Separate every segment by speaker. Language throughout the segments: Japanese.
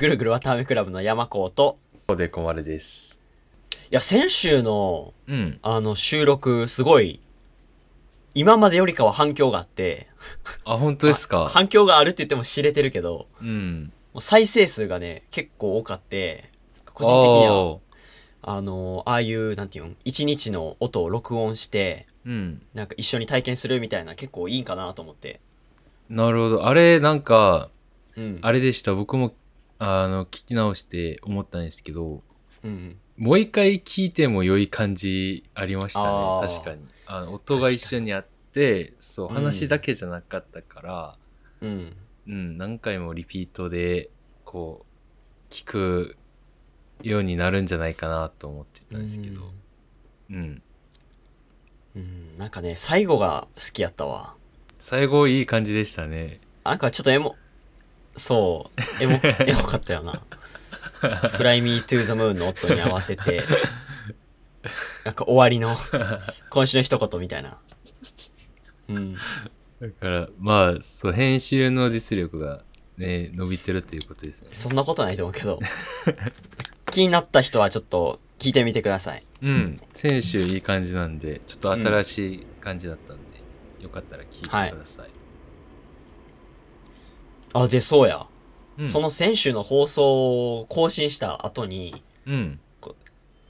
Speaker 1: ぐるぐるわたあめクラブの山子と、
Speaker 2: こでこまるです。
Speaker 1: いや、先週の、
Speaker 2: うん。
Speaker 1: あの、収録、すごい、今までよりかは反響があって、
Speaker 2: あ、本当ですか？
Speaker 1: 反響があるって言っても知れてるけど、
Speaker 2: うん。
Speaker 1: もう再生数がね、結構多かって、個人的には、あの、ああいう、なんていうの、一日の音を録音して、
Speaker 2: うん。
Speaker 1: なんか一緒に体験するみたいな結構いいんかなと思って。
Speaker 2: なるほど。あれ、なんか、
Speaker 1: うん。
Speaker 2: あれでした？僕も、あの、聞き直して思ったんですけど、
Speaker 1: うん。
Speaker 2: もう一回聞いても良い感じありましたね確かに。あの、音が一緒にあって、そう、
Speaker 1: うん
Speaker 2: 話だけじゃなかったから、
Speaker 1: うん。
Speaker 2: うん、何回もリピートで、こう、聞くようになるんじゃないかなと思ってたんですけど、うん。
Speaker 1: うん。なんかね、最後が好きやったわ。
Speaker 2: 最後いい感じでしたね。
Speaker 1: なんかちょっとエモ、そう、エモ、エモかったよな。Fly Me to the Moon の音に合わせて、なんか終わりの、今週の一言みたいな。うん。
Speaker 2: だから、まあ、そう、編集の実力がね、伸びてるということですね。
Speaker 1: そんなことないと思うけど。気になった人はちょっと聞いてみてください。
Speaker 2: うん。先週いい感じなんで、ちょっと新しい感じだったんで、よかったら聞いてください。
Speaker 1: あ、で、そうや。
Speaker 2: うん、
Speaker 1: その先週の放送を更新した後に、
Speaker 2: うん。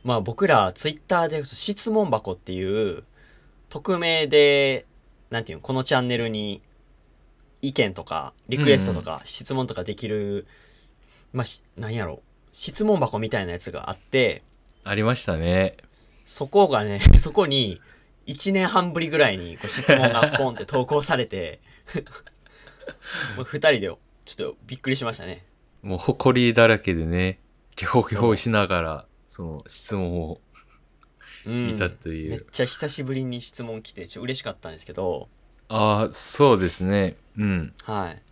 Speaker 1: まあ僕らツイッターで質問箱っていう匿名で、なんていうの、このチャンネルに意見とかリクエストとか質問とかできる、まあし、なんやろ、質問箱みたいなやつがあって、
Speaker 2: ありましたね。
Speaker 1: そこがね、そこに1年半ぶりぐらいにこう質問がポンって投稿されて、もう二人でちょっとびっくりしましたね。
Speaker 2: もう、誇りだらけでね、ケホケホしながら、その質問を
Speaker 1: うん。
Speaker 2: 見たという。
Speaker 1: めっちゃ久しぶりに質問来て、ちょっと嬉しかったんですけど、
Speaker 2: ああ、そうですね。うん。
Speaker 1: はい。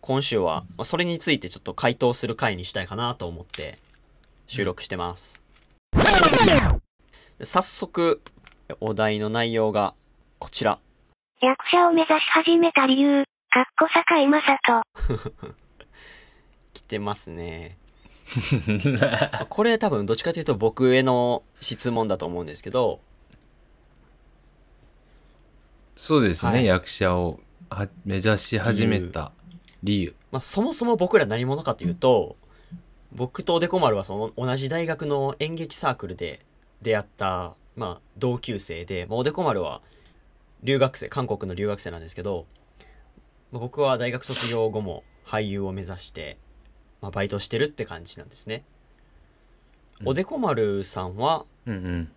Speaker 1: 今週は、まあ、それについてちょっと回答する回にしたいかなと思って収録してます。で早速、お題の内容がこちら。
Speaker 3: 役者を目指し始めた理由、かっこ坂井正人。
Speaker 1: 来てますね。ま あこれ多分どっちかというと僕への質問だと思うんですけど、
Speaker 2: そうですね、
Speaker 1: はい
Speaker 2: 役者をは目指し始めた理由。
Speaker 1: まあ、そもそも僕ら何者かというと、僕とおでこ丸はその同じ大学の演劇サークルで出会った、まあ、同級生で、まあ、おでこ丸は留学生、韓国の留学生なんですけど、まあ、僕は大学卒業後も俳優を目指して、まあ、バイトしてるって感じなんですね。
Speaker 2: うん。
Speaker 1: おでこ丸さんは
Speaker 2: うんうん。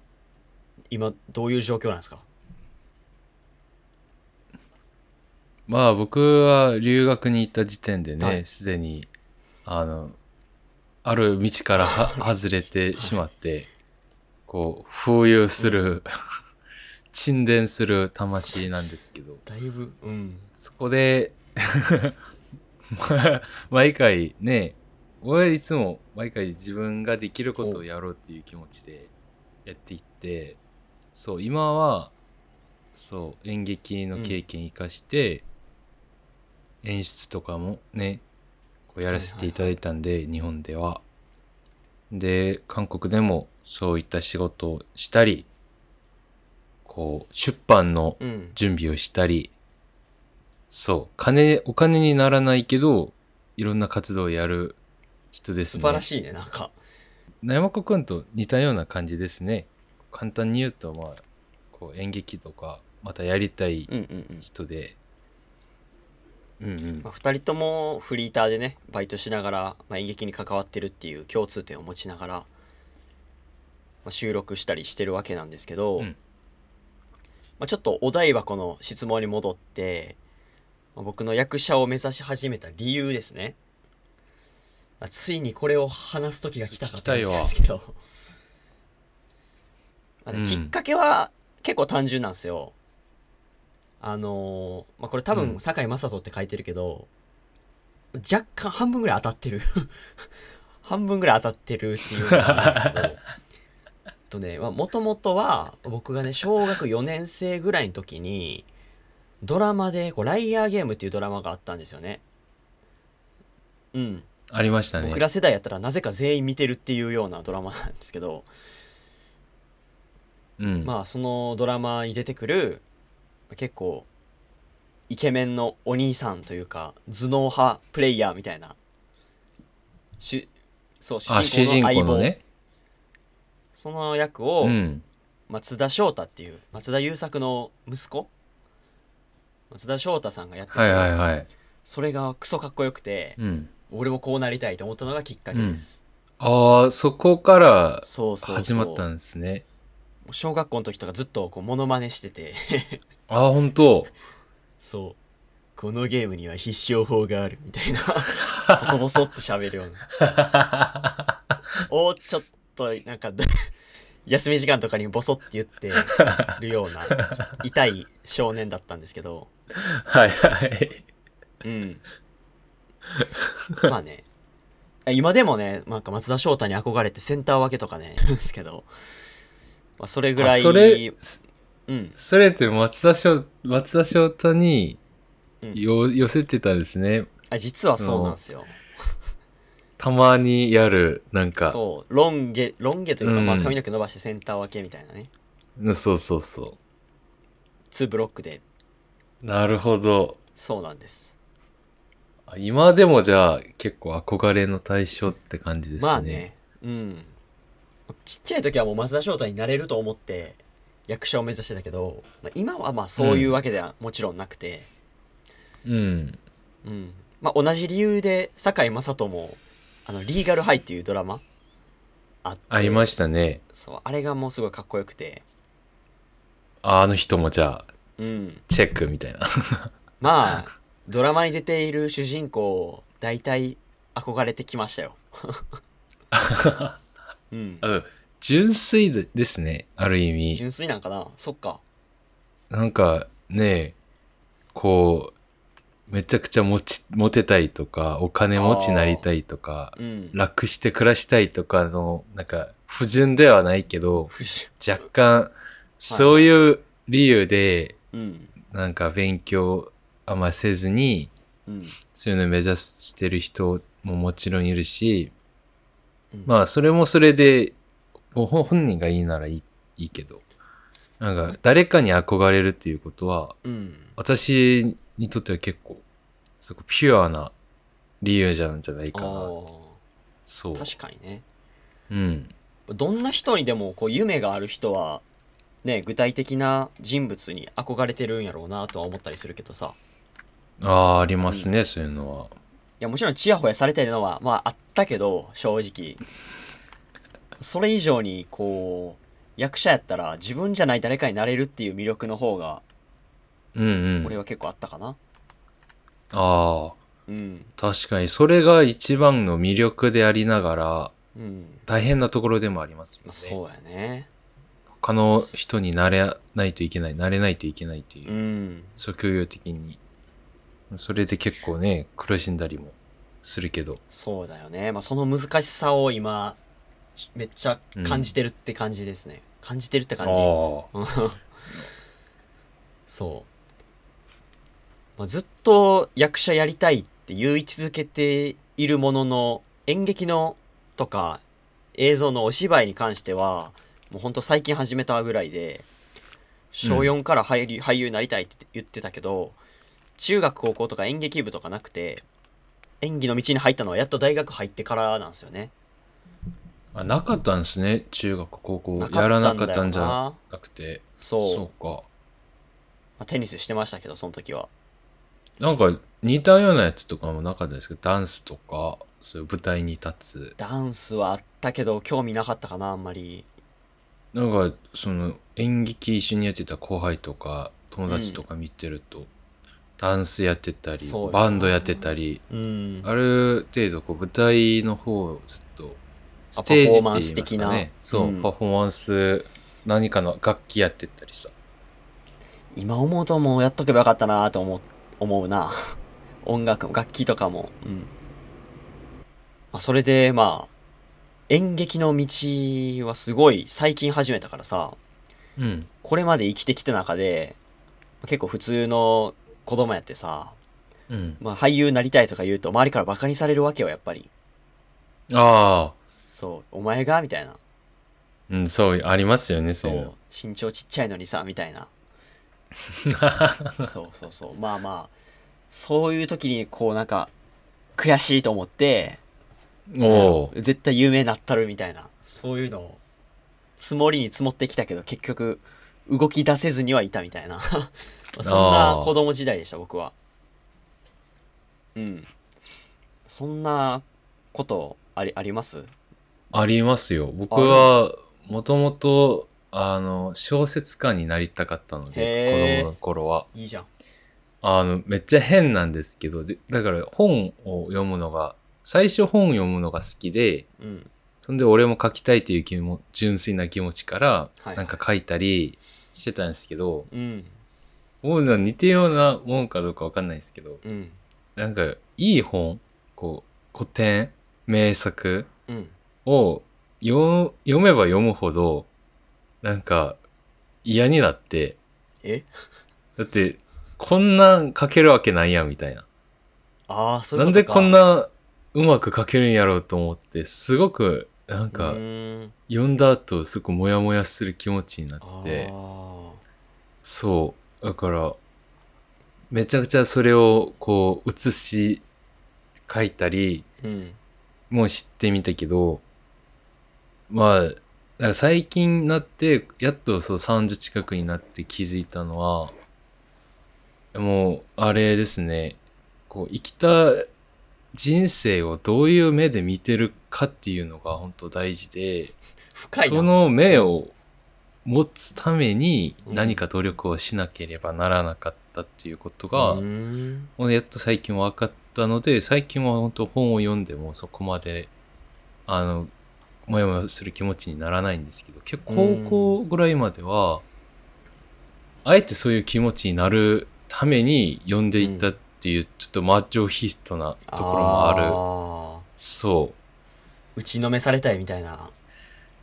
Speaker 1: 今どういう状況なんですか？
Speaker 2: まあ僕は留学に行った時点で
Speaker 1: はい。
Speaker 2: ね、すで、に、あの、ある道からは外れてしまって、こう、浮遊する、沈殿する魂なんですけど、
Speaker 1: だいぶ、うん。
Speaker 2: そこで、毎回ね、俺はいつも毎回自分ができることをやろうっていう気持ちでやっていって、そう、今は、そう、演劇の経験生かして、演出とかもね、こうやらせていただいたんで、日本では。で、韓国でもそういった仕事をしたり、こう、出版の
Speaker 1: うん。
Speaker 2: 準備をしたり、そう、金、お金にならないけど、いろんな活動をやる人ですね。
Speaker 1: 素晴らしいね、なんか。
Speaker 2: 山子くんと似たような感じですね。簡単に言うと、まあ、こう演劇とか、またやりたい
Speaker 1: うんうんうん。
Speaker 2: 人で、うんうん
Speaker 1: まあ、2人ともフリーターでねバイトしながら、まあ、演劇に関わってるっていう共通点を持ちながら、まあ、収録したりしてるわけなんですけど、
Speaker 2: うん
Speaker 1: まあ、ちょっとお題箱の質問に戻って、まあ僕の役者を目指し始めた理由ですね、まあ、ついにこれを話す時が来たかったんですけど、まあね
Speaker 2: うん。
Speaker 1: きっかけは結構単純なんですよ。あのーまあ、これ多分
Speaker 2: うん。
Speaker 1: 堺雅人って書いてるけど、若干半分ぐらい当たってる。半分ぐらい当たってるっていう とねもともとは僕がね小学4年生ぐらいの時にドラマでこう「ライアーゲーム」っていうドラマがあったんですよね。うん。
Speaker 2: ありましたね。
Speaker 1: 僕ら世代やったらなぜか全員見てるっていうようなドラマなんですけど、
Speaker 2: うん。
Speaker 1: まあそのドラマに出てくる結構イケメンのお兄さんというか頭脳派プレイヤーみたいな主そう
Speaker 2: あ主人
Speaker 1: 公の相棒、
Speaker 2: 公のね
Speaker 1: その役を
Speaker 2: うん。
Speaker 1: 松田翔太っていう松田優作の息子？松田翔太さんがやってて、
Speaker 2: はいはいはい。
Speaker 1: それがクソかっこよくて、
Speaker 2: うん。
Speaker 1: 俺もこうなりたいと思ったのがきっかけです、
Speaker 2: ああそこから
Speaker 1: そうそうそう。
Speaker 2: 始まったんですね。
Speaker 1: 小学校の時とかずっとこうモノマネしてて。
Speaker 2: ああ本当。
Speaker 1: そう。このゲームには必勝法があるみたいな。ボソボソって喋るような。おちょっとなんか 休み時間とかにボソって言って るような痛い少年だったんですけど。
Speaker 2: はいはい。
Speaker 1: うん。まあね。今でもねなんか松田翔太に憧れてセンター分けとかねですけど、まあ、それぐらい
Speaker 2: あそれ
Speaker 1: うん。
Speaker 2: それって松田翔松田翔太に
Speaker 1: うん。
Speaker 2: よ、寄せてたんですね。
Speaker 1: あ実はそうなんですよ
Speaker 2: たまにやるなんか。
Speaker 1: そう。ロン毛ロン毛というか、
Speaker 2: うん。
Speaker 1: まあ、髪の毛伸ばしてセンター分けみたいなね。
Speaker 2: うんそうそう。そ
Speaker 1: 2ブロックで。
Speaker 2: うなるほど。
Speaker 1: そうなんです。
Speaker 2: あ今でもじゃあ結構憧れの対象って感じですね。
Speaker 1: まあね。うん。ちっちゃい時はもう松田翔太になれると思って役者を目指してたけど、まあ、今はまあそういうわけではもちろんなくて、
Speaker 2: うん。
Speaker 1: うん。まあ、同じ理由で堺雅人もあのリーガルハイっていうドラマ？あって。
Speaker 2: ありましたね。
Speaker 1: そうあれがもうすごいかっこよくて。
Speaker 2: ああの人もじゃあ
Speaker 1: うん。
Speaker 2: チェックみたいな。
Speaker 1: まあドラマに出ている主人公大体憧れてきましたよ。うん。
Speaker 2: うん純粋でですねある意味。
Speaker 1: 純粋なんかな？そっか。
Speaker 2: なんかねこうめちゃくちゃ持ちモテたいとかお金持ちになりたいとか
Speaker 1: うん。
Speaker 2: 楽して暮らしたいとかのなんか不純ではないけど若干 そういう理由で
Speaker 1: うん。
Speaker 2: なんか勉強あんませずに
Speaker 1: うん。
Speaker 2: そういうの目指してる人ももちろんいるし
Speaker 1: うん。
Speaker 2: まあそれもそれで本本人がいいならいいいいけど。なんか誰かに憧れるっていうことは
Speaker 1: うん。
Speaker 2: 私にとっては結構すごくピュアな理由じゃんじゃないかなそう。
Speaker 1: 確かにね。
Speaker 2: うん。
Speaker 1: どんな人にでもこう夢がある人はね具体的な人物に憧れてるんやろうなとは思ったりするけどさ。
Speaker 2: ああありますね、そういうのは。い
Speaker 1: やもちろんチヤホヤされてるのはまああったけど正直。それ以上にこう役者やったら自分じゃない誰かになれるっていう魅力の方が
Speaker 2: うんうん。
Speaker 1: 俺は結構あったかな。
Speaker 2: ああ。
Speaker 1: うん。
Speaker 2: 確かにそれが一番の魅力でありながら
Speaker 1: うん。
Speaker 2: 大変なところでもあります
Speaker 1: ま
Speaker 2: もんね、
Speaker 1: あそうやね。
Speaker 2: 他の人になれないといけないなれないといけないというう、
Speaker 1: ん。
Speaker 2: 職業的に。それで結構ね苦しんだりもするけど。
Speaker 1: そうだよね。まあその難しさを今ちめっちゃ感じてるって感じですね、感じてるって感じ。
Speaker 2: あ
Speaker 1: そう、まあ、ずっと役者やりたいって言い続けているものの演劇のとか映像のお芝居に関してはもうほんと最近始めたぐらいで小4から俳優,、俳優になりたいって言ってたけど中学高校とか演劇部とかなくて演技の道に入ったのはやっと大学入ってからなんですよね。
Speaker 2: あなかったんですね。中学高校。やらなかったんじゃ
Speaker 1: な
Speaker 2: なくて。
Speaker 1: そう。
Speaker 2: そうか。
Speaker 1: まあ、テニスしてましたけどその時は
Speaker 2: なんか似たようなやつとかもなかったですけどダンスとかそういう舞台に立つ。
Speaker 1: ダンスはあったけど興味なかったかなあんまり。
Speaker 2: なんかその演劇一緒にやってた後輩とか友達とか見てると、ダンスやってたりバンドやってたり
Speaker 1: うん。
Speaker 2: ある程度こう舞台の方をずっと
Speaker 1: あ
Speaker 2: ステージって言います
Speaker 1: 的な
Speaker 2: かね。そう、
Speaker 1: うん。
Speaker 2: パフォーマンス何かの楽器やってったりさ。
Speaker 1: 今思うともうやっとけばよかったなと思う思うな。音楽も楽器とかも。うん、まあ、それでまあ演劇の道はすごい最近始めたからさ。
Speaker 2: うん。
Speaker 1: これまで生きてきた中で結構普通の子供やってさ、
Speaker 2: うん。
Speaker 1: まあ、俳優になりたいとか言うと周りからバカにされるわけよやっぱり。
Speaker 2: ああ、
Speaker 1: そう。お前が？みたいな。
Speaker 2: うん、そう、ありますよね、そ
Speaker 1: そう。身長ちっちゃいのにさみたいな そうそうそう。まあまあ。そういう時にこうなんか悔しいと思って
Speaker 2: おお
Speaker 1: う。ん絶対有名になったるみたいな。そういうのを積もりに積もってきたけど結局動き出せずにはいたみたいな。そんな子供時代でした僕は。うん。そんなことありあります？
Speaker 2: ありますよ。僕は、もともと、あの、小説家になりたかったの
Speaker 1: へ
Speaker 2: で、
Speaker 1: ー。
Speaker 2: 子供の頃は。
Speaker 1: いいじゃん。
Speaker 2: あの、めっちゃ変なんですけど、でだから本を読むのが、最初本読むのが好きで、
Speaker 1: うん。
Speaker 2: そんで俺も書きたいという気も純粋な気持ちから
Speaker 1: はい。
Speaker 2: なんか書いたりしてたんですけど、
Speaker 1: うん。
Speaker 2: もう似てるようなもんかどうかわかんないですけど
Speaker 1: うん。
Speaker 2: なんかいい本こう古典名作
Speaker 1: うん。
Speaker 2: 読めば読むほどなんか嫌になって。
Speaker 1: え？
Speaker 2: だってこんなん書けるわけないやんみたいな。
Speaker 1: ああそういう
Speaker 2: なんで
Speaker 1: ことか
Speaker 2: こんなうまく書けるんやろうと思ってすごくなん
Speaker 1: う
Speaker 2: か
Speaker 1: ーん。
Speaker 2: 読んだ後すごくモヤモヤする気持ちにな
Speaker 1: あ
Speaker 2: って。
Speaker 1: ー
Speaker 2: そう。だからめちゃくちゃそれをこう写し書いたり
Speaker 1: うん。
Speaker 2: も知ってみたけどまあだから最近になってやっとそう30近くになって気づいたのはもうあれですね。こう生きた人生をどういう目で見てるかっていうのが本当大事で
Speaker 1: 深いな。
Speaker 2: その目を持つために
Speaker 1: うん。
Speaker 2: 何か努力をしなければならなかったっていうことが、
Speaker 1: うーん。
Speaker 2: もうやっと最近分かったので最近は本当本を読んでもそこまであのもやもやする気持ちにならないんですけど結構
Speaker 1: うん。
Speaker 2: 高校ぐらいまではあえてそういう気持ちになるために読んでいったっていう、ちょっとマッチョヒストなところもある。
Speaker 1: あ
Speaker 2: そう。
Speaker 1: ー打ちのめされたいみたいな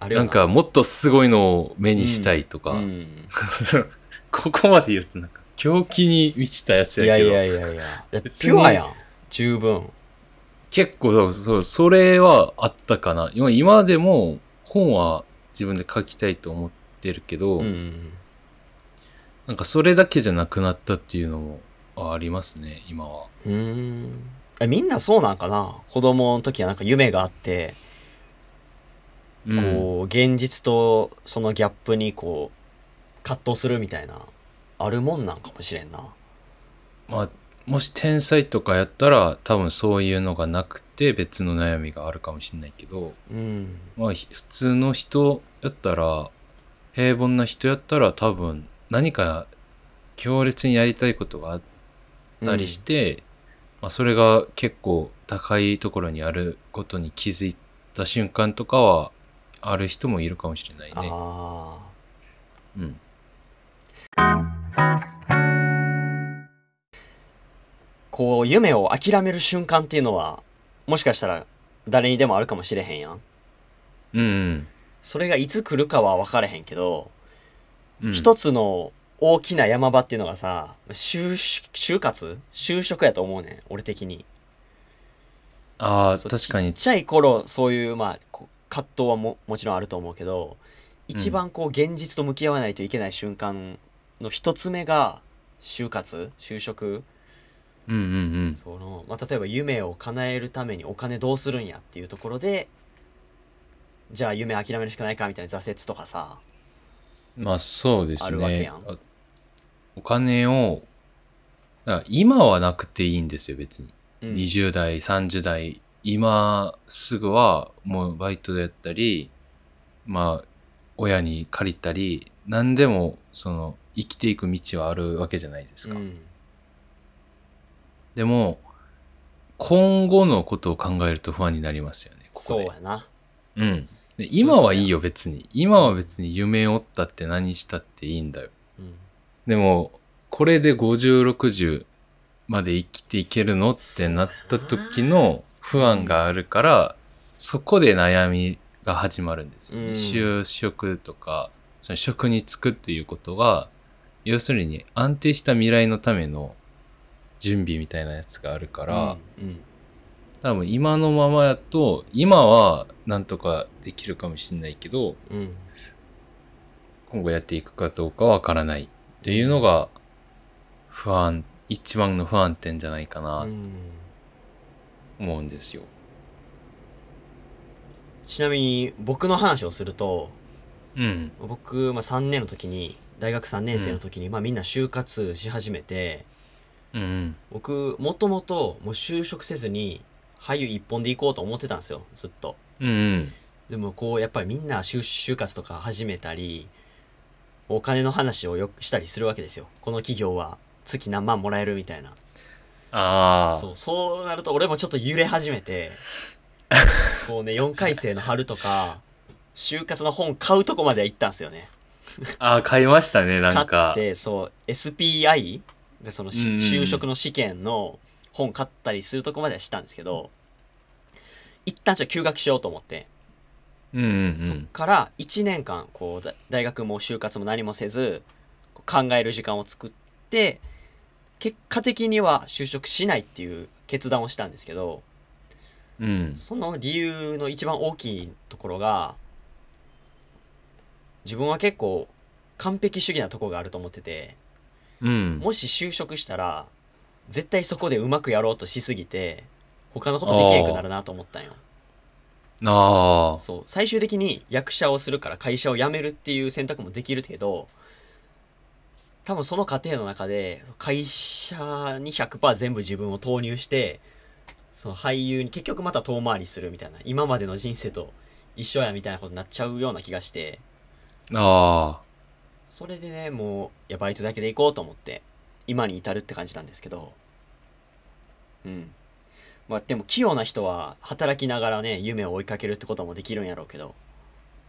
Speaker 1: あるよ
Speaker 2: なんかもっとすごいのを目にしたいとか、
Speaker 1: うん。
Speaker 2: そ のここまで言うとなんか狂気に満ちたやつ
Speaker 1: い
Speaker 2: やけど。
Speaker 1: やいやいやいや。だって
Speaker 2: 別に
Speaker 1: ピュアやん。十分
Speaker 2: 結構そうそれはあったかな。今今でも本は自分で書きたいと思ってるけど、
Speaker 1: うん
Speaker 2: なんかそれだけじゃなくなったっていうのもありますね今は。
Speaker 1: うーん。えみんなそうなんかな？子供の時はなんか夢があって、
Speaker 2: うん。
Speaker 1: こう現実とそのギャップにこう葛藤するみたいなあるもんなんかもしれんな。
Speaker 2: まあもし天才とかやったら多分そういうのがなくて別の悩みがあるかもしれないけど
Speaker 1: うん。
Speaker 2: まあひ普通の人やったら平凡な人やったら多分何か強烈にやりたいことがあったりして、まあ、それが結構高いところにあることに気づいた瞬間とかはある人もいるかもしれないね。
Speaker 1: あ
Speaker 2: うん、
Speaker 1: こう夢を諦める瞬間っていうのはもしかしたら誰にでもあるかもしれへんやん。
Speaker 2: うんうん
Speaker 1: それがいつ来るかは分かれへんけど、
Speaker 2: うん、
Speaker 1: 一つの大きな山場っていうのがさ就就活就職やと思うねん俺的に。
Speaker 2: ああ確かに。
Speaker 1: ちっちゃい頃そういうまあ葛藤はももちろんあると思うけど一番こう現実と向き合わないといけない瞬間の一つ目が就活就職
Speaker 2: うんうんうん。
Speaker 1: その、まあ、例えば夢を叶えるためにお金どうするんやっていうところでじゃあ夢諦めるしかないかみたいな挫折とかさ
Speaker 2: まあそうです
Speaker 1: あるわけ
Speaker 2: ね
Speaker 1: やん。
Speaker 2: あお金をだから今はなくていいんですよ別に、
Speaker 1: うん。
Speaker 2: 20代30代今すぐはもうバイトでやったりまあ親に借りたり何でもその生きていく道はあるわけじゃないですか、
Speaker 1: うん
Speaker 2: でも今後のことを考えると不安になりますよねここで。
Speaker 1: そうやな。
Speaker 2: うん。で今はいいよ別に。今は別に夢を追ったって何したっていいんだよ。
Speaker 1: うん。
Speaker 2: でもこれで5060まで生きていけるのってなった時の不安があるからそこで悩みが始まるんですよね、
Speaker 1: うん。
Speaker 2: 就職とかその職に就くっていうことが要するに安定した未来のための準備みたいなやつがあるから、
Speaker 1: うんうん
Speaker 2: 多分今のままやと、今はなんとかできるかもしれないけど、
Speaker 1: うん
Speaker 2: 今後やっていくかどうかわからないっていうのが不安、一番の不安点じゃないか
Speaker 1: う
Speaker 2: なん思うんですよ。
Speaker 1: ちなみに僕の話をすると
Speaker 2: うん。
Speaker 1: 僕、まあ、3年の時に大学3年生の時に、まあ、みんな就活し始めて
Speaker 2: うんうん。
Speaker 1: 僕もともともう就職せずに俳優一本で行こうと思ってたんですよずっと
Speaker 2: うんうん。
Speaker 1: でもこうやっぱりみんな就就活とか始めたりお金の話をよくしたりするわけですよこの企業は月何万もらえるみたいな
Speaker 2: ああ。
Speaker 1: そうそうなると俺もちょっと揺れ始めて こうね4回生の春とか就活の本買うとこまでは行ったんですよね
Speaker 2: ああ、買いましたね、なん
Speaker 1: 買
Speaker 2: か
Speaker 1: っ。てそう SPI でその就職の試験の本買ったりするとこまではしたんですけど一旦ちょっと休学しようと思って
Speaker 2: うんうんう
Speaker 1: そっ
Speaker 2: ん。
Speaker 1: から1年間こうだ大学も就活も何もせず考える時間を作って結果的には就職しないっていう決断をしたんですけど
Speaker 2: うん。
Speaker 1: その理由の一番大きいところが自分は結構完璧主義なとこがあると思ってて
Speaker 2: うん。
Speaker 1: もし就職したら絶対そこでうまくやろうとしすぎて他のことできなくなるなと思ったんよ
Speaker 2: ああ。
Speaker 1: そう最終的に役者をするから会社を辞めるっていう選択もできるけど多分その過程の中で会社に100%全部自分を投入してその俳優に結局また遠回りするみたいな今までの人生と一緒やみたいなことになっちゃうような気がして
Speaker 2: ああ。
Speaker 1: それでねもういやバイトだけで行こうと思って今に至るって感じなんですけどうんまあでも器用な人は働きながらね夢を追いかけるってこともできるんやろうけど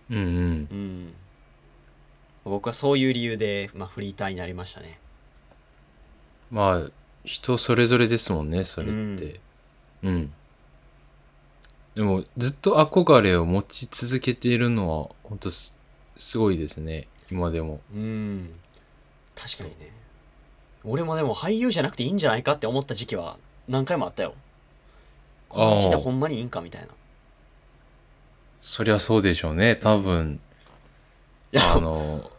Speaker 2: うんうん。
Speaker 1: うん僕はそういう理由で、まあ、フリーターになりましたね
Speaker 2: まあ、人それぞれですもんね、それって。うん。でも、ずっと憧れを持ち続けているのは、本当す、すごいですね。今でも。
Speaker 1: うん。確かにね。俺もでも俳優じゃなくていいんじゃないかって思った時期は何回もあったよ。この道でほんまにいいんかみたいな。い
Speaker 2: そりゃそうでしょうね。多分、
Speaker 1: や
Speaker 2: あの、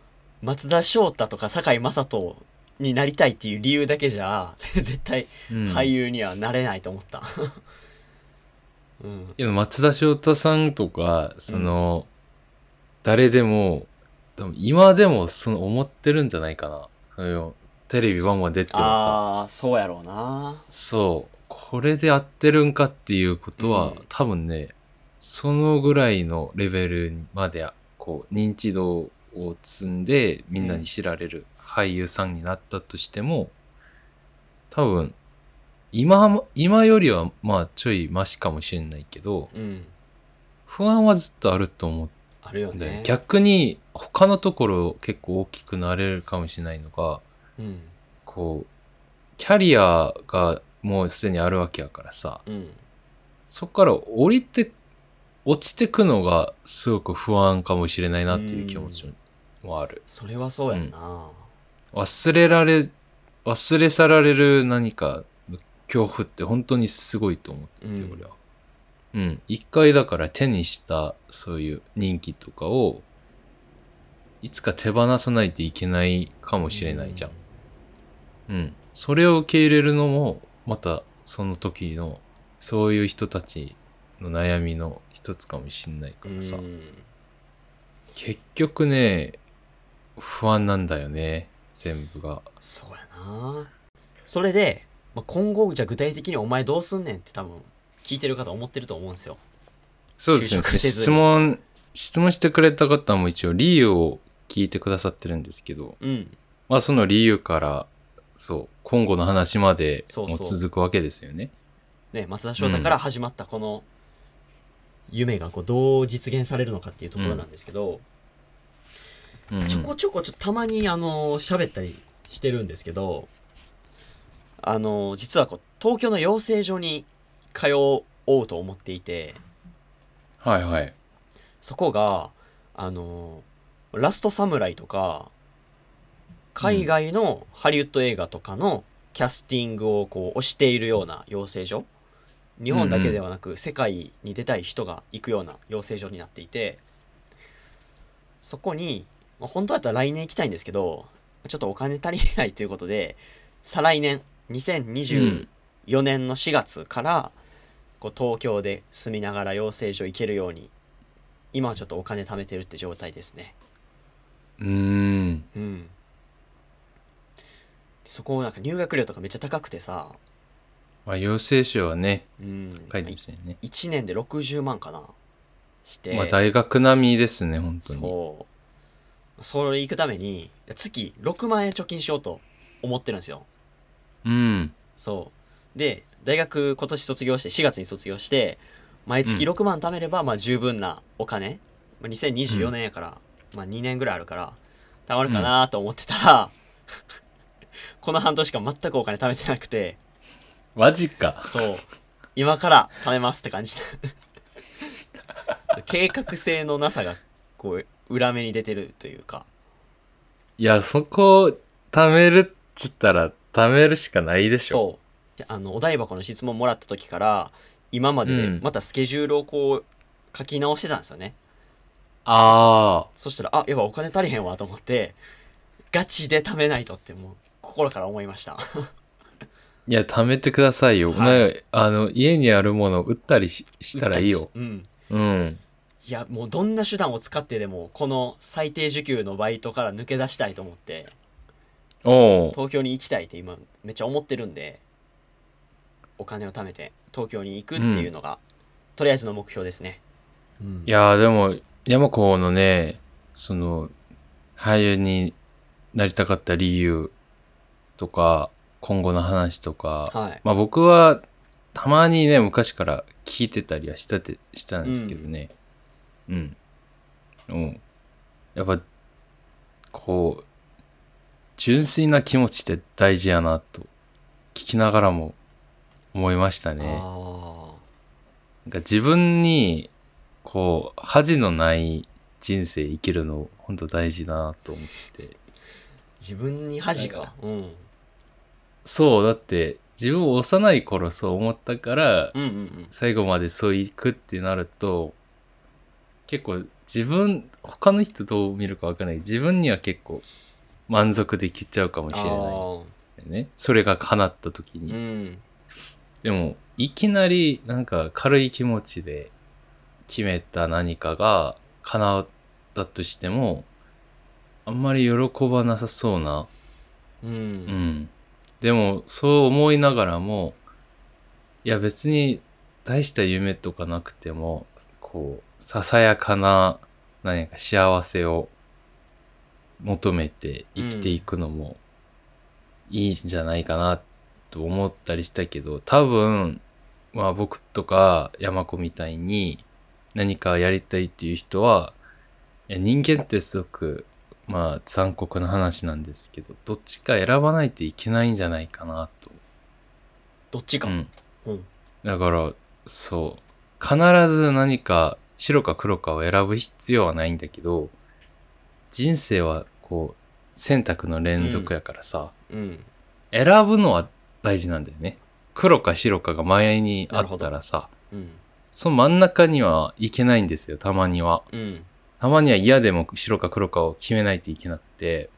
Speaker 1: 松田翔太とか堺雅人になりたいっていう理由だけじゃ 絶対
Speaker 2: うん。
Speaker 1: 俳優にはなれないと思った、うん、
Speaker 2: いや松田翔太さんとか、その、誰でも、多分今でもその思ってるんじゃないかな。そのテレビバンバン出てもさ、
Speaker 1: ああそうやろうな。
Speaker 2: そう、これで合ってるんかっていうことは、
Speaker 1: うん。
Speaker 2: 多分ね、そのぐらいのレベルまで、こう、認知度を積んで、みんなに知られる俳優さんになったとしても、多分、今、今よりは、まあ、ちょいマシかもしれないけど、
Speaker 1: うん。
Speaker 2: 不安はずっとあると思う
Speaker 1: ある
Speaker 2: よね。
Speaker 1: ね
Speaker 2: 逆に、他のところ結構大きくなれるかもしれないのが、
Speaker 1: うん。
Speaker 2: こう、キャリアがもうすでにあるわけやからさ、
Speaker 1: うん。
Speaker 2: そっから降りて、落ちてくのがすごく不安かもしれないなっていう気持ちもある。
Speaker 1: それはそうやんな、
Speaker 2: 忘れられ、忘れ去られる何かの恐怖って本当にすごいと思ってて、
Speaker 1: うん。
Speaker 2: 俺は。うん。一回だから手にしたそういう人気とかを、いつか手放さないといけないかもしれないじゃん。うん。それを受け入れるのも、またその時の、そういう人たちの悩みの一つかもしれないか
Speaker 1: う
Speaker 2: らさ。
Speaker 1: ん
Speaker 2: 結局ね、不安なんだよね。全部が。
Speaker 1: そうやなそれで、まあ、今後じゃあ具体的にお前どうすんねんって多分聞いてる方思ってると思うんですよ。
Speaker 2: そうですね。質問、質問してくれた方も一応理由を聞いてくださってるんですけど、
Speaker 1: うん。
Speaker 2: まあその理由から、そう、今後の話まで
Speaker 1: そうそう。
Speaker 2: も続くわけですよね。
Speaker 1: ね松田翔太から始まったこの夢がこうどう実現されるのかっていうところなんですけど、
Speaker 2: うんうん。
Speaker 1: ちょこちょこちょっとたまにあの喋ったりしてるんですけど。あの実はこう東京の養成所に通おうと思っていて。
Speaker 2: はいはい。
Speaker 1: そこがあのラストサムライとか海外のハリウッド映画とかのキャスティングをこう推しているような養成所。日本だけではなく世界に出たい人が行くような養成所になっていて。そこに、まあ、本当だったら来年行きたいんですけどちょっとお金足りないということで再来年2024年の4月からこう東京で住みながら養成所行けるように今はちょっとお金貯めてるって状態ですね。
Speaker 2: うーん。
Speaker 1: うん。でそこなんか入学料とかめっちゃ高くてさ、
Speaker 2: まあ、養成所はね、
Speaker 1: うん、
Speaker 2: 書いてますよね。
Speaker 1: 1年で60万かな。して、
Speaker 2: まあ、大学並みですね、本当に。
Speaker 1: そう。それ行くために月6万円貯金しようと思ってるんですよ。
Speaker 2: うん。
Speaker 1: そう。で大学今年卒業して4月に卒業して毎月
Speaker 2: うん。
Speaker 1: 6万貯めればまあ十分なお金、まあ、2024年やから、まあ2年ぐらいあるから貯まるかなと思ってたら、この半年間全くお金貯めてなくて。
Speaker 2: マジか。
Speaker 1: そう。今から貯めますって感じ。計画性のなさがこう裏目に出てるというか。
Speaker 2: いや、そこ、貯めるっつったら、貯めるしかないでしょ。
Speaker 1: そう。であのお台箱の質問もらった時から今までまたスケジュールをこう書き直してたんですよね、
Speaker 2: ああ。
Speaker 1: そしたらあやっぱお金足りへんわと思ってガチで貯めないとってもう心から思いました
Speaker 2: いや、貯めてくださいよ。
Speaker 1: はい
Speaker 2: ねあの、家にあるものを売ったりししたらいいよ。
Speaker 1: うん
Speaker 2: うん。
Speaker 1: いやもうどんな手段を使ってでもこの最低時給のバイトから抜け出したいと思って東京に行きたいって今めっちゃ思ってるんでお金を貯めて東京に行くっていうのが、とりあえずの目標ですね、うん
Speaker 2: いやーでも、山子のね、その、俳優になりたかった理由とか、今後の話とか、
Speaker 1: はい
Speaker 2: まあ僕は、たまにね、昔から聞いてたりはしたて、したんですけどね。うん。うん。やっぱ、こう、純粋な気持ちって大事やなと、聞きながらも思いましたね。
Speaker 1: あ
Speaker 2: なんか自分に、こう、恥のない人生生きるの、本当大事だなと思ってて。
Speaker 1: 自分に恥が？うん
Speaker 2: そう、だって、自分幼い頃そう思ったから、
Speaker 1: うんうんうん
Speaker 2: 最後までそういくってなると、結構自分、他の人どう見るかわかんない。自分には結構満足できちゃうかもしれないよね。それが叶った時に。
Speaker 1: うん
Speaker 2: でも、いきなりなんか軽い気持ちで決めた何かが叶ったとしても、あんまり喜ばなさそうな。
Speaker 1: うん
Speaker 2: うん。でも、そう思いながらも、いや別に大した夢とかなくても、こう、ささやかな何か幸せを求めて生きていくのもいいんじゃないかなと思ったりしたけど、多分、まあ僕とか山子みたいに何かやりたいっていう人は、人間ってすごく、まあ残酷な話なんですけど、どっちか選ばないといけないんじゃないかなと。
Speaker 1: どっちか？
Speaker 2: うん。
Speaker 1: うん
Speaker 2: だから、そう。必ず何か白か黒かを選ぶ必要はないんだけど、人生はこう、選択の連続やからさ、
Speaker 1: うん
Speaker 2: 選ぶのは大事なんだよね。黒か白かが前にあったらさ、
Speaker 1: うん。
Speaker 2: その真ん中にはいけないんですよ、たまには。
Speaker 1: うん。
Speaker 2: たまには嫌でも白か黒かを決めないといけなくて、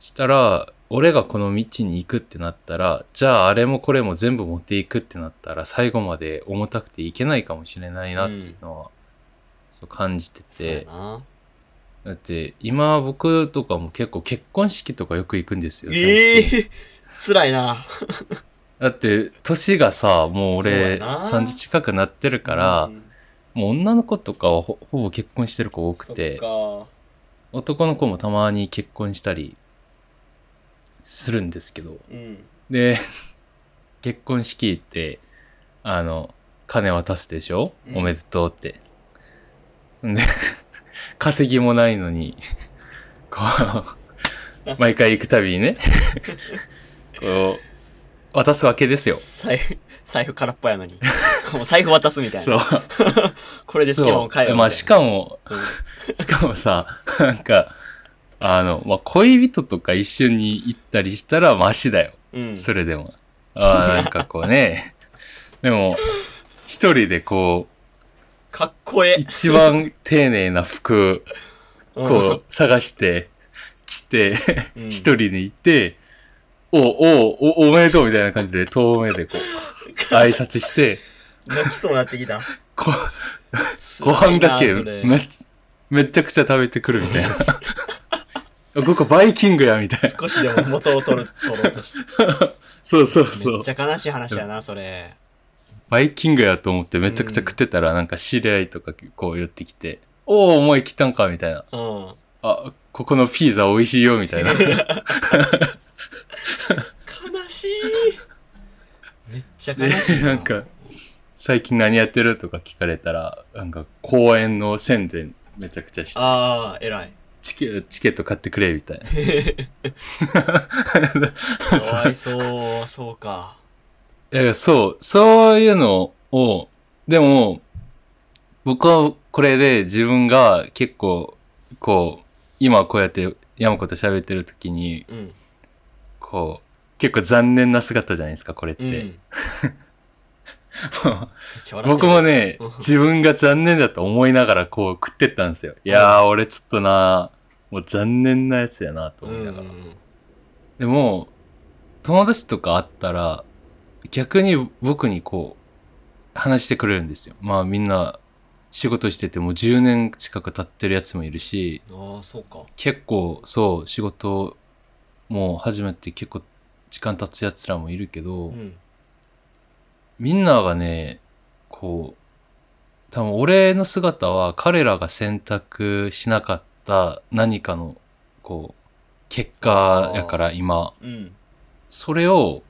Speaker 2: したら、俺がこの道に行くってなったら、じゃああれもこれも全部持っていくってなったら、最後まで重たくていけないかもしれないなっていうのは、そう感じてて、
Speaker 1: な。
Speaker 2: だって今僕とかも結構結婚式とかよく行くんですよ。
Speaker 1: ええ辛いな。
Speaker 2: だって年がさ、もう俺
Speaker 1: そうやな。
Speaker 2: 30近くなってるから、
Speaker 1: うん。
Speaker 2: もう女の子とかはほほぼ結婚してる子多くて、男の子もたまに結婚したりするんですけど、
Speaker 1: うん。
Speaker 2: で、結婚式行って、あの、金渡すでしょ、
Speaker 1: うん。
Speaker 2: おめでとうって。そんで、稼ぎもないのに、こう、毎回行くたびにね、こう、渡すわけですよ。
Speaker 1: 財布財布空っぽやのに もう財布渡すみたい
Speaker 2: そう
Speaker 1: な。これで好きなもん買えよ
Speaker 2: まあ、しか
Speaker 1: も
Speaker 2: も、しかもさ、なんか、あの、まあ、恋人とか一緒に行ったりしたらマシだよ。
Speaker 1: うん
Speaker 2: それでも。ああ、なんかこうね、でも、一人でこ
Speaker 1: かっこえ
Speaker 2: う、一番丁寧な服、
Speaker 1: え。
Speaker 2: こう、探して、来て、
Speaker 1: うん
Speaker 2: 一人で行って、おおおおめでとうみたいな感じで遠目でこう、挨拶して、
Speaker 1: うん。泣きそうになってきた。
Speaker 2: こご飯だけめっめっちゃくちゃ食べてくるみたいな。ここバイキングやみたいな。
Speaker 1: 少しでも元を取る、取ろうとして。
Speaker 2: そうそうそう
Speaker 1: めっち。ゃ悲しい話やな、それ。
Speaker 2: バイキングやと思ってめちゃくちゃ食ってたら、なんか知り合いとかこう寄ってきて、おお、お前来たんかみたいな。
Speaker 1: うん。
Speaker 2: あ、ここのピザ美味しいよみたいな。
Speaker 1: 悲しい。めっちゃ悲しい
Speaker 2: でなんか、最近何やってるとか聞かれたら、なんか公演の宣伝めちゃくちゃして、
Speaker 1: ああ、偉い。
Speaker 2: チケチケット買ってくれみたいな。
Speaker 1: かわいそう、そうか。
Speaker 2: いや、そう、そういうのを、でも、僕はこれで自分が結構、こう、今こうやって山子と喋ってる時に、
Speaker 1: うん。
Speaker 2: こう、結構残念な姿じゃないですか、これって。
Speaker 1: うん。めっちゃ笑ってる
Speaker 2: 僕もね
Speaker 1: うん、
Speaker 2: 自分が残念だと思いながらこう食ってったんですよ。いやー、俺ちょっとな、もう残念なやつやなと
Speaker 1: うん
Speaker 2: 思いながら。でも、友達とかあったら、逆に僕にこう、話してくれるんですよ。まあみんな仕事しててもう10年近く経ってるやつもいるし、
Speaker 1: ああ、そうか。
Speaker 2: 結構そう、仕事もう始めて結構時間経つやつらもいるけど、
Speaker 1: うん。
Speaker 2: みんながね、こう、多分俺の姿は彼らが選択しなかった何かの、こう、結果やから今、
Speaker 1: うん。
Speaker 2: それを、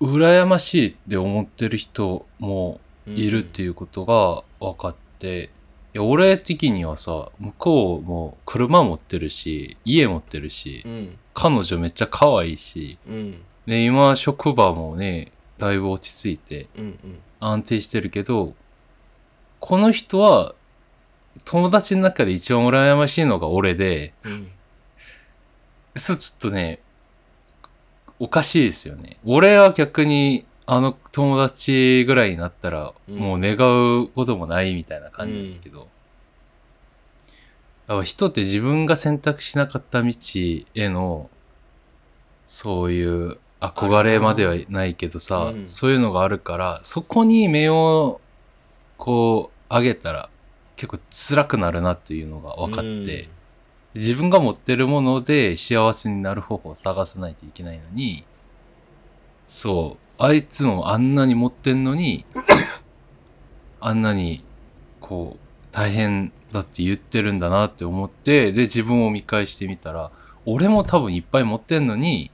Speaker 2: 羨ましいって思ってる人も
Speaker 1: うん
Speaker 2: いるっていうことが分かって、いや、俺的にはさ、向こうも車持ってるし、家持ってるし
Speaker 1: う、ん。
Speaker 2: 彼女めっちゃ可愛いし、
Speaker 1: うん。
Speaker 2: で、今職場もね、だいぶ落ち着いて
Speaker 1: うん。うん。
Speaker 2: 安定してるけど、この人は、友達の中で一番羨ましいのが俺で、
Speaker 1: うん。
Speaker 2: そうちょっとね、おかしいですよね。俺は逆に、あの友達ぐらいになったら、
Speaker 1: うん
Speaker 2: もう願うこともないみたいな感じだけど、だから人って自分が選択しなかった道への、そういう憧れまではないけどさ、
Speaker 1: うん。
Speaker 2: そういうのがあるから、そこに目を、こう、上げたら、結構辛くなるなっていうのが分かって、自分が持ってるもので幸せになる方法を探さないといけないのに、そう、あいつもあんなに持ってんのに、あんなに、こう、大変だって言ってるんだなって思って、で、自分を見返してみたら、俺も多分いっぱい持ってんのに、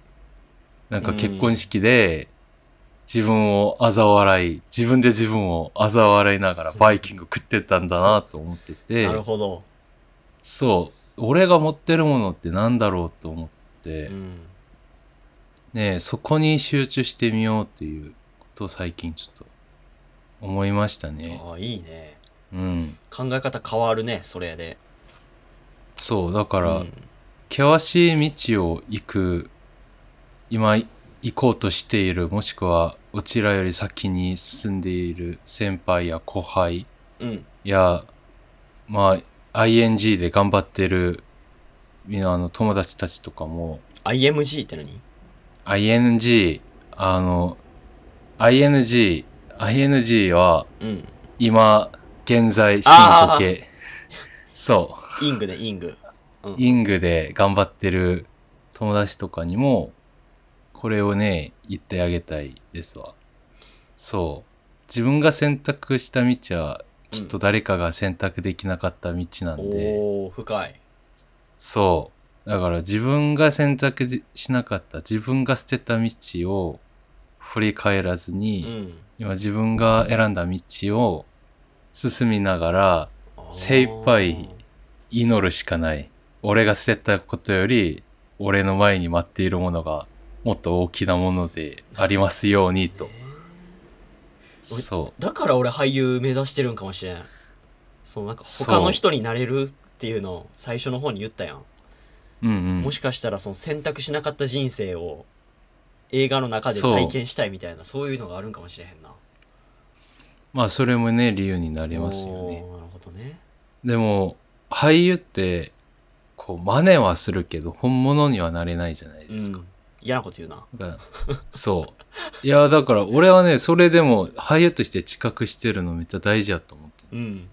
Speaker 2: なんか結婚式で、自分を嘲笑い、自分で自分を嘲笑いながらバイキング食ってたんだなと思ってて、
Speaker 1: なるほど。
Speaker 2: そう。俺が持ってるものってなんだろうと思って、
Speaker 1: うん。
Speaker 2: ねえそこに集中してみようっていうことを最近ちょっと思いましたね。
Speaker 1: ああ、いいね。
Speaker 2: うん。
Speaker 1: 考え方変わるね、それで。
Speaker 2: そう。だか、
Speaker 1: から
Speaker 2: 険しい道を行く、今行こうとしている、もしくは、うちらより先に進んでいる先輩や後輩
Speaker 1: うん。
Speaker 2: や、まあ、ING で頑張ってる、みんなあの友達たちとかも、
Speaker 1: IMG って何
Speaker 2: ？ING、あの、ING、ING は
Speaker 1: うん。
Speaker 2: 今、現在進行形。そ
Speaker 1: イングね、イング。う
Speaker 2: う。
Speaker 1: ん。
Speaker 2: イングで頑張ってる友達とかにも、これをね、言ってあげたいですわ。そう。自分が選択した道は、きっと誰かが選択できなかった道なんで、
Speaker 1: おー、深い。
Speaker 2: そう。だから自分が選択しなかった、自分が捨てた道を振り返らず
Speaker 1: う
Speaker 2: に、
Speaker 1: ん。
Speaker 2: 今自分が選んだ道を進みながら精一杯祈るしかない。俺が捨てたことより、俺の前に待っているものがもっと大きなものでありますようにと。
Speaker 1: 俺
Speaker 2: そ
Speaker 1: だから俺俳優目指してるんかもしれん。そう、なんか他の人になれるっていうのを最初の方に言ったやん。
Speaker 2: う。うんうん
Speaker 1: も。しかしたらその選択しなかった人生を映画の中で体験したいみたいな、そういうのがあるんかもしれへんな。
Speaker 2: まあそれもね理由になりますよね。
Speaker 1: なるほどね。
Speaker 2: でも俳優ってこう真似はするけど本物にはなれないじゃないですか。
Speaker 1: うん、嫌なこと言うな。
Speaker 2: そう。いやだから俺はねそれでも俳優として知覚してるのめっちゃ大事やと思って
Speaker 1: うん。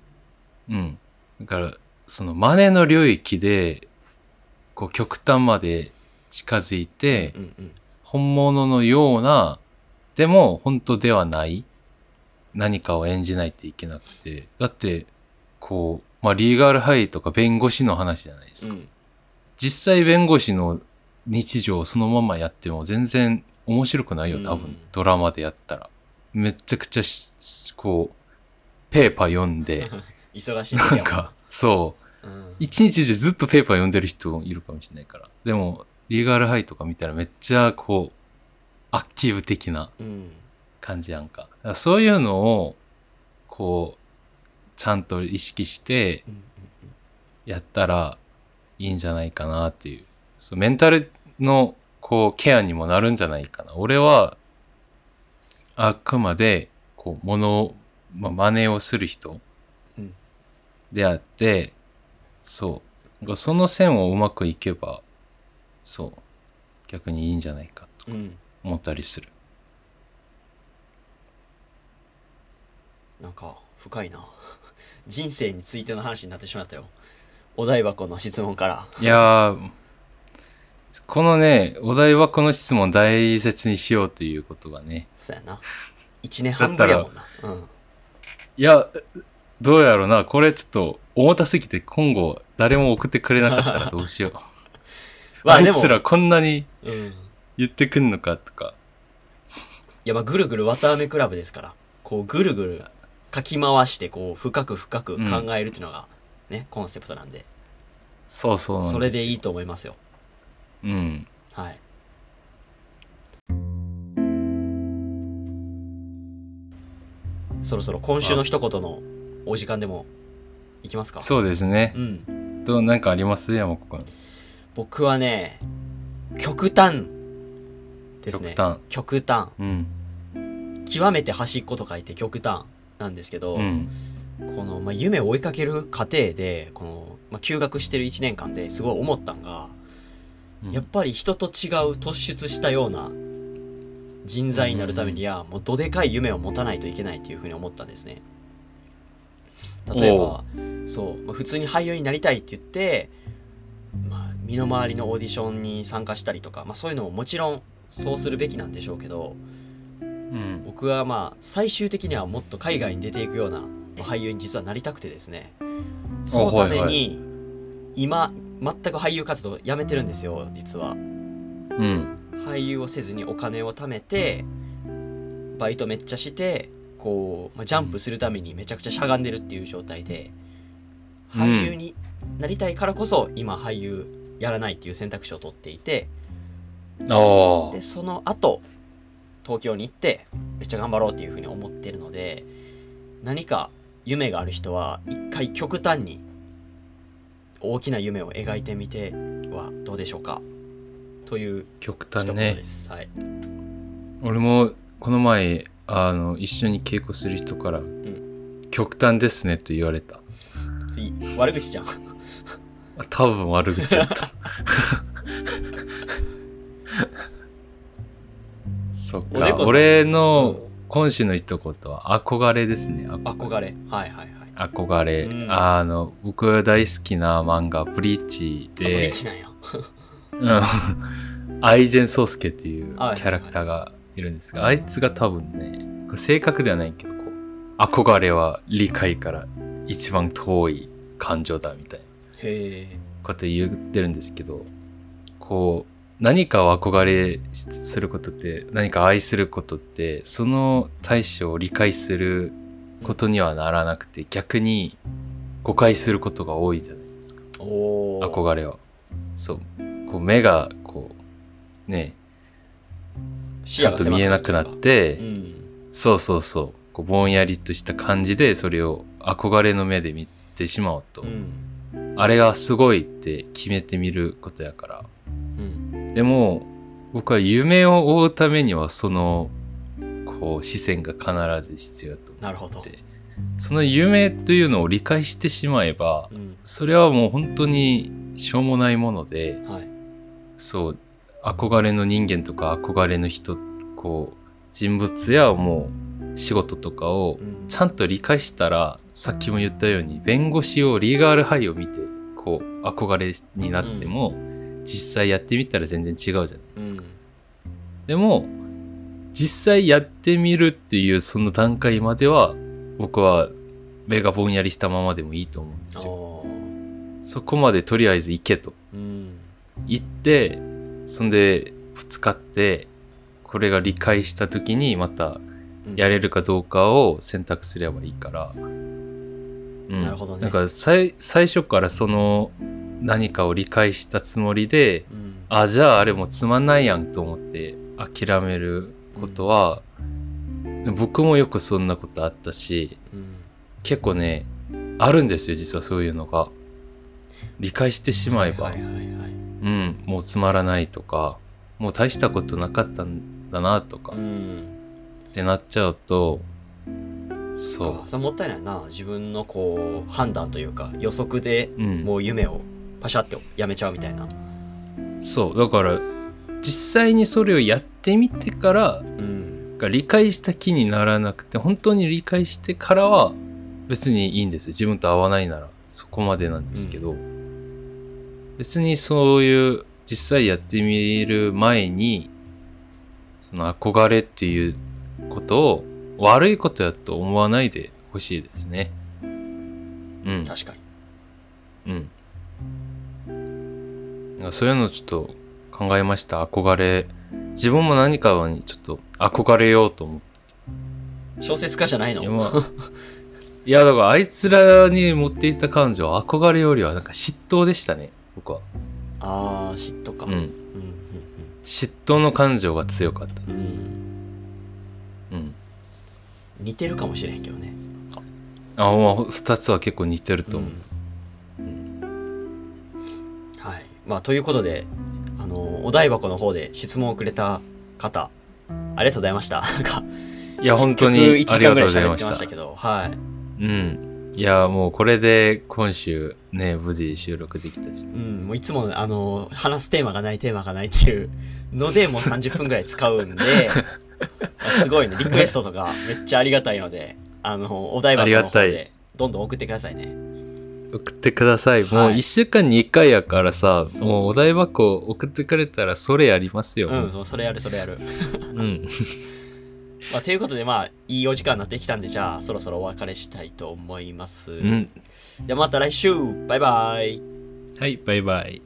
Speaker 2: うん。だからその真似の領域でこう極端まで近づいて、本物のような、でも本当ではない何かを演じないといけなくて。だって、こう、まあ、リーガルハイとか弁護士の話じゃないですか。
Speaker 1: うん
Speaker 2: 実際弁護士の日常をそのままやっても全然面白くないよ、多分。
Speaker 1: うん
Speaker 2: ドラマでやったら。めっちゃくちゃし、こう、ペーパー読んで、
Speaker 1: 忙しい
Speaker 2: なんか、そう。
Speaker 1: うん
Speaker 2: 一日中ずっとペーパー読んでる人いるかもしれないから。でも、リーガルハイとか見たらめっちゃこう、アクティブ的な
Speaker 1: うん
Speaker 2: 感じやんか。だからそういうのを、こう、ちゃんと意識して
Speaker 1: うんうん
Speaker 2: やったらいいんじゃないかなっていう。そうメンタルの、こう、ケアにもなるんじゃないかな。俺は、あくまで、こう、ものを、まあ、真似をする人
Speaker 1: うん
Speaker 2: であって、そう。その線をうまくいけば、そう。逆にいいんじゃないかと
Speaker 1: うん
Speaker 2: 思ったりする。
Speaker 1: なんか深いな 人生についての話になってしまったよお台箱の質問から
Speaker 2: いやー、このね、お題はこの質問大切にしようということがね。
Speaker 1: そうやな1年半ぶりやもんなうん
Speaker 2: いや、どうやろうな。これちょっと重たすぎて今後誰も送ってくれなかったらどうしよう。
Speaker 1: まあ
Speaker 2: あいつらこんなに
Speaker 1: うんい
Speaker 2: 言ってくんのかとか。
Speaker 1: やまあぐるぐる綿あめクラブですからこうぐるぐるかき回してこう深く深く考えるっていうのがね、コンセプトなんで。
Speaker 2: そうそうなんですよ。
Speaker 1: それでいい。と思いますよ。
Speaker 2: うん。
Speaker 1: はい。そろそろ今週の一言のお時間でもいきますか？
Speaker 2: そうですね。
Speaker 1: う。ん。
Speaker 2: どう、なんかあります？山子くん。
Speaker 1: 僕はね極端ですね。
Speaker 2: 極端。
Speaker 1: 極端。
Speaker 2: うん。
Speaker 1: 極めて端。っこと書いて極端なんですけど、
Speaker 2: うん。
Speaker 1: この、まあ、夢を追いかける過程でこの、まあ、休学してる1年間ですごい思ったんが、
Speaker 2: うん。
Speaker 1: やっぱり人と違う突出したような人材になるためには、もうどでかい夢を持たないといけないっていうふうに思ったんですね。例えばそう、まあ、普通に俳優になりたいって言って、まあ、身の回りのオーディションに参加したりとか、まあ、そういうのももちろんそうするべきなんでしょうけど
Speaker 2: うん。
Speaker 1: 僕はまあ最終的にはもっと海外に出ていくようなまあ俳優に実はなりたくてですねそのために今全く俳優活動やめてるんですよ実は
Speaker 2: うん。
Speaker 1: 俳優をせずにお金を貯めてバイトめっちゃしてこう、まあ、ジャンプするためにめちゃくちゃしゃがんでるっていう状態で
Speaker 2: うん
Speaker 1: 俳優になりたいからこそ今俳優やらないっていう選択肢を取っていてで。その後東京に行ってめっちゃ頑張ろうっていうふうに思ってるので何か夢がある人は一回極端に大きな夢を描いてみてはどうでしょうか？という
Speaker 2: 極端ね。
Speaker 1: で。す、はい、
Speaker 2: 俺もこの前あの一緒に稽古する人から、
Speaker 1: ん。
Speaker 2: 極端ですねと言われた。
Speaker 1: 次悪口じゃん。
Speaker 2: あ多分悪口だった そっか。俺の今週の一言は憧れですね。憧
Speaker 1: 憧れ。はいはいはい。
Speaker 2: 憧れ、
Speaker 1: うん。
Speaker 2: あの僕大好きな漫画ブリーチ
Speaker 1: あブリ
Speaker 2: で
Speaker 1: ーチなんや。
Speaker 2: うん。アイゼン・ソースケというキャラクターがいるんですが、あいつが多分ね、これ正確ではないけど、こう、憧れは理解から一番遠い感情だみたいなこと言ってるんですけど、こう、何かを憧れすることって、何か愛することって、その対象を理解することにはならなくて、逆に誤解することが多いじゃないですか。憧れは。そう。こう目が、こう、ね、ちゃんと見えなくなって、
Speaker 1: うん
Speaker 2: そうそうそう。こうぼんやりとした感じで、それを憧れの目で見てしまうと、
Speaker 1: うん
Speaker 2: あれがすごいって決めてみることやから。
Speaker 1: うん
Speaker 2: でも、僕は夢を追うためには、その、ここう視線が必ず必要だと思
Speaker 1: なるほど
Speaker 2: っ。てその夢というのを理解してしまえば
Speaker 1: うん。
Speaker 2: それはもう本当にしょうもないもので
Speaker 1: はい。
Speaker 2: そう憧れの人間とか憧れの人こう人物やもう仕事とかを
Speaker 1: うん
Speaker 2: ちゃんと理解したらさっきも言ったように弁護士をリーガールハイを見てこう憧れになっても、実際やってみたら全然違うじゃないですか。でも実際やってみるっていうその段階までは僕は目がぼんやりしたままでもいいと思うんですよ。そこまでとりあえず行けと。
Speaker 1: うん。
Speaker 2: 行ってそんでぶつかってこれが理解した時にまた
Speaker 1: うん。
Speaker 2: やれるかどうかを選択すればいいから、うん、
Speaker 1: なるほどね。
Speaker 2: なんか最最初からその何かを理解したつもりで
Speaker 1: うん。
Speaker 2: あじゃああれもつまんないやんと思って諦めることは、僕もよくそんなことあったし
Speaker 1: うん。
Speaker 2: 結構ねあるんですよ実はそういうのが理解してしまえば。うんもうつまらないとかもう大したことなかったんだなとか、っ
Speaker 1: うん。
Speaker 2: てなっちゃうとそ
Speaker 1: それもったいないな。自分のこう、判断というか、予測で
Speaker 2: う、うん、
Speaker 1: もう夢をパシャってやめちゃうみたいな。
Speaker 2: そうだから実際にそれをやってみてから
Speaker 1: うん。
Speaker 2: が理解した気にならなくて本当に理解してからは別にいいんですよ自分と合わないならそこまでなんですけど、別にそういう実際やってみる前にその憧れっていうことを悪いことやと思わないでほしいですねうん
Speaker 1: 確かに。
Speaker 2: うんそういうのちょっと考えました憧れ自分も何かにちょっと憧れようと思って
Speaker 1: 小説家じゃないの？
Speaker 2: いや,、まあ、いやだからあいつらに持っていた感情は憧れよりはなんか嫉妬でしたね僕は
Speaker 1: あー、嫉妬か。
Speaker 2: うん
Speaker 1: うん。
Speaker 2: 嫉妬の感情が強かった
Speaker 1: うん。うん。
Speaker 2: ですうん
Speaker 1: 似てるかもしれへんけどね。
Speaker 2: あまあ2つは結構似てると思う、
Speaker 1: はい。まあ、ということで、あの、お台箱の方で質問をくれた方、ありがとうございました。なんか、
Speaker 2: いや本当に
Speaker 1: 1時
Speaker 2: ありが
Speaker 1: 間ぐらい喋って
Speaker 2: とうございまし
Speaker 1: たたけど、はい。
Speaker 2: うんいやもうこれで今週ね無事収録できたし
Speaker 1: うん、もういつも、あの、話すテーマがない、テーマがないっていうので、もう 30分ぐらい使うんで、すごいね、リクエストとかめっちゃありがたいので、あの、お台箱の方で、どんどん送ってくださいね。
Speaker 2: 送ってください。もう
Speaker 1: はい
Speaker 2: 1週間に1回やからさ、もうお題箱送ってくれたらそれやりますよ。
Speaker 1: うん、そうそれやる、それやる。
Speaker 2: うん。
Speaker 1: まあ、ということで、まあ、いいお時間になってきたんで、じゃあ、そろそろお別れしたいと思います。
Speaker 2: うん。
Speaker 1: じゃあ、また来週バイバイ
Speaker 2: はい、バイバイ。